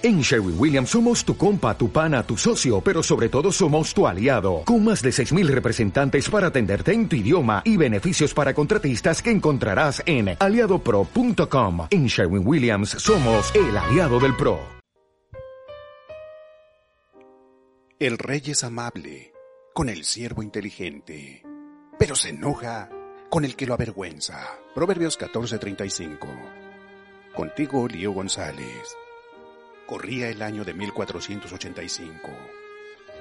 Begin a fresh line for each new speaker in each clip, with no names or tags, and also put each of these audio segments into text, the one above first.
En Sherwin Williams somos tu compa, tu pana, tu socio, pero sobre todo somos tu aliado, con más de 6.000 representantes para atenderte en tu idioma y beneficios para contratistas que encontrarás en aliadopro.com. En Sherwin Williams somos el aliado del PRO.
El rey es amable con el siervo inteligente, pero se enoja con el que lo avergüenza. Proverbios 14:35. Contigo, Lío González. Corría el año de 1485.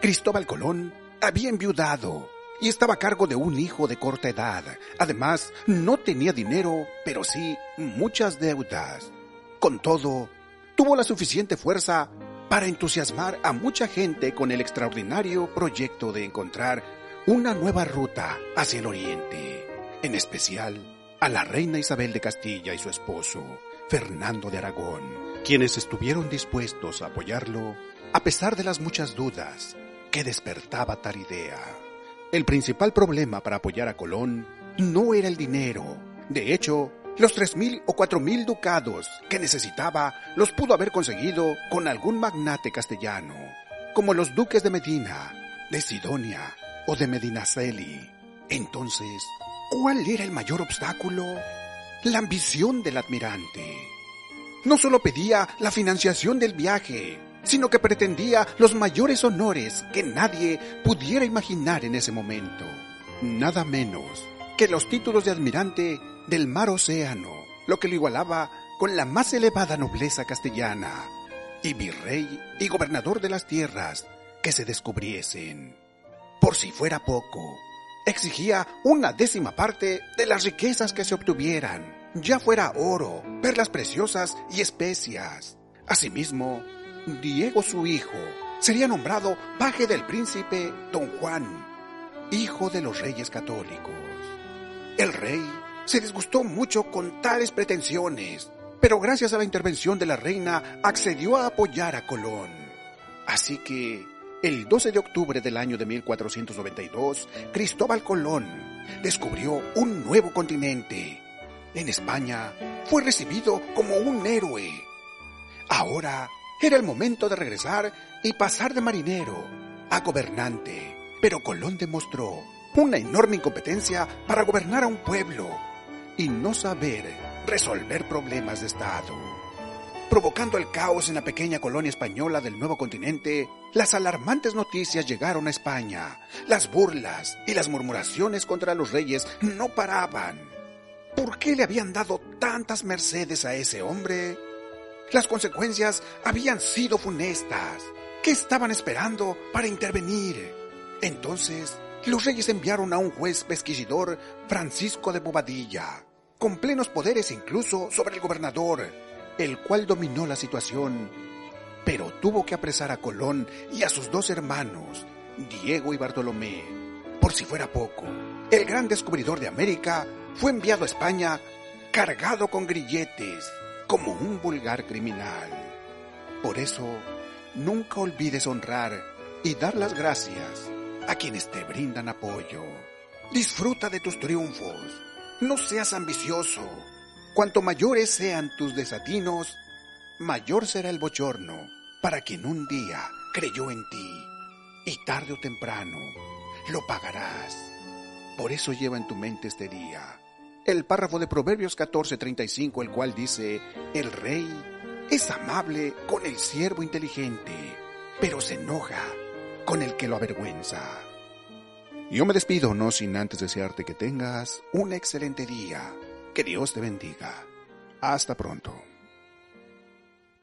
Cristóbal Colón había enviudado y estaba a cargo de un hijo de corta edad. Además, no tenía dinero, pero sí muchas deudas. Con todo, tuvo la suficiente fuerza para entusiasmar a mucha gente con el extraordinario proyecto de encontrar una nueva ruta hacia el oriente, en especial a la reina Isabel de Castilla y su esposo, Fernando de Aragón quienes estuvieron dispuestos a apoyarlo a pesar de las muchas dudas que despertaba tal idea. El principal problema para apoyar a Colón no era el dinero. De hecho, los tres mil o cuatro mil ducados que necesitaba los pudo haber conseguido con algún magnate castellano, como los duques de Medina, de Sidonia o de Medinaceli. Entonces, ¿cuál era el mayor obstáculo? La ambición del admirante no solo pedía la financiación del viaje, sino que pretendía los mayores honores que nadie pudiera imaginar en ese momento. Nada menos que los títulos de admirante del mar océano, lo que lo igualaba con la más elevada nobleza castellana, y virrey y gobernador de las tierras que se descubriesen. Por si fuera poco, exigía una décima parte de las riquezas que se obtuvieran ya fuera oro, perlas preciosas y especias. Asimismo, Diego su hijo sería nombrado paje del príncipe Don Juan, hijo de los reyes católicos. El rey se disgustó mucho con tales pretensiones, pero gracias a la intervención de la reina accedió a apoyar a Colón. Así que, el 12 de octubre del año de 1492, Cristóbal Colón descubrió un nuevo continente en España, fue recibido como un héroe. Ahora era el momento de regresar y pasar de marinero a gobernante. Pero Colón demostró una enorme incompetencia para gobernar a un pueblo y no saber resolver problemas de Estado. Provocando el caos en la pequeña colonia española del nuevo continente, las alarmantes noticias llegaron a España. Las burlas y las murmuraciones contra los reyes no paraban. ¿Por qué le habían dado tantas mercedes a ese hombre? Las consecuencias habían sido funestas. ¿Qué estaban esperando para intervenir? Entonces, los reyes enviaron a un juez pesquisidor, Francisco de Bobadilla, con plenos poderes incluso sobre el gobernador, el cual dominó la situación, pero tuvo que apresar a Colón y a sus dos hermanos, Diego y Bartolomé. Por si fuera poco, el gran descubridor de América fue enviado a España cargado con grilletes como un vulgar criminal. Por eso, nunca olvides honrar y dar las gracias a quienes te brindan apoyo. Disfruta de tus triunfos. No seas ambicioso. Cuanto mayores sean tus desatinos, mayor será el bochorno para quien un día creyó en ti. Y tarde o temprano lo pagarás. Por eso lleva en tu mente este día el párrafo de Proverbios 14:35, el cual dice, el rey es amable con el siervo inteligente, pero se enoja con el que lo avergüenza. Yo me despido no sin antes desearte que tengas un excelente día. Que Dios te bendiga. Hasta pronto.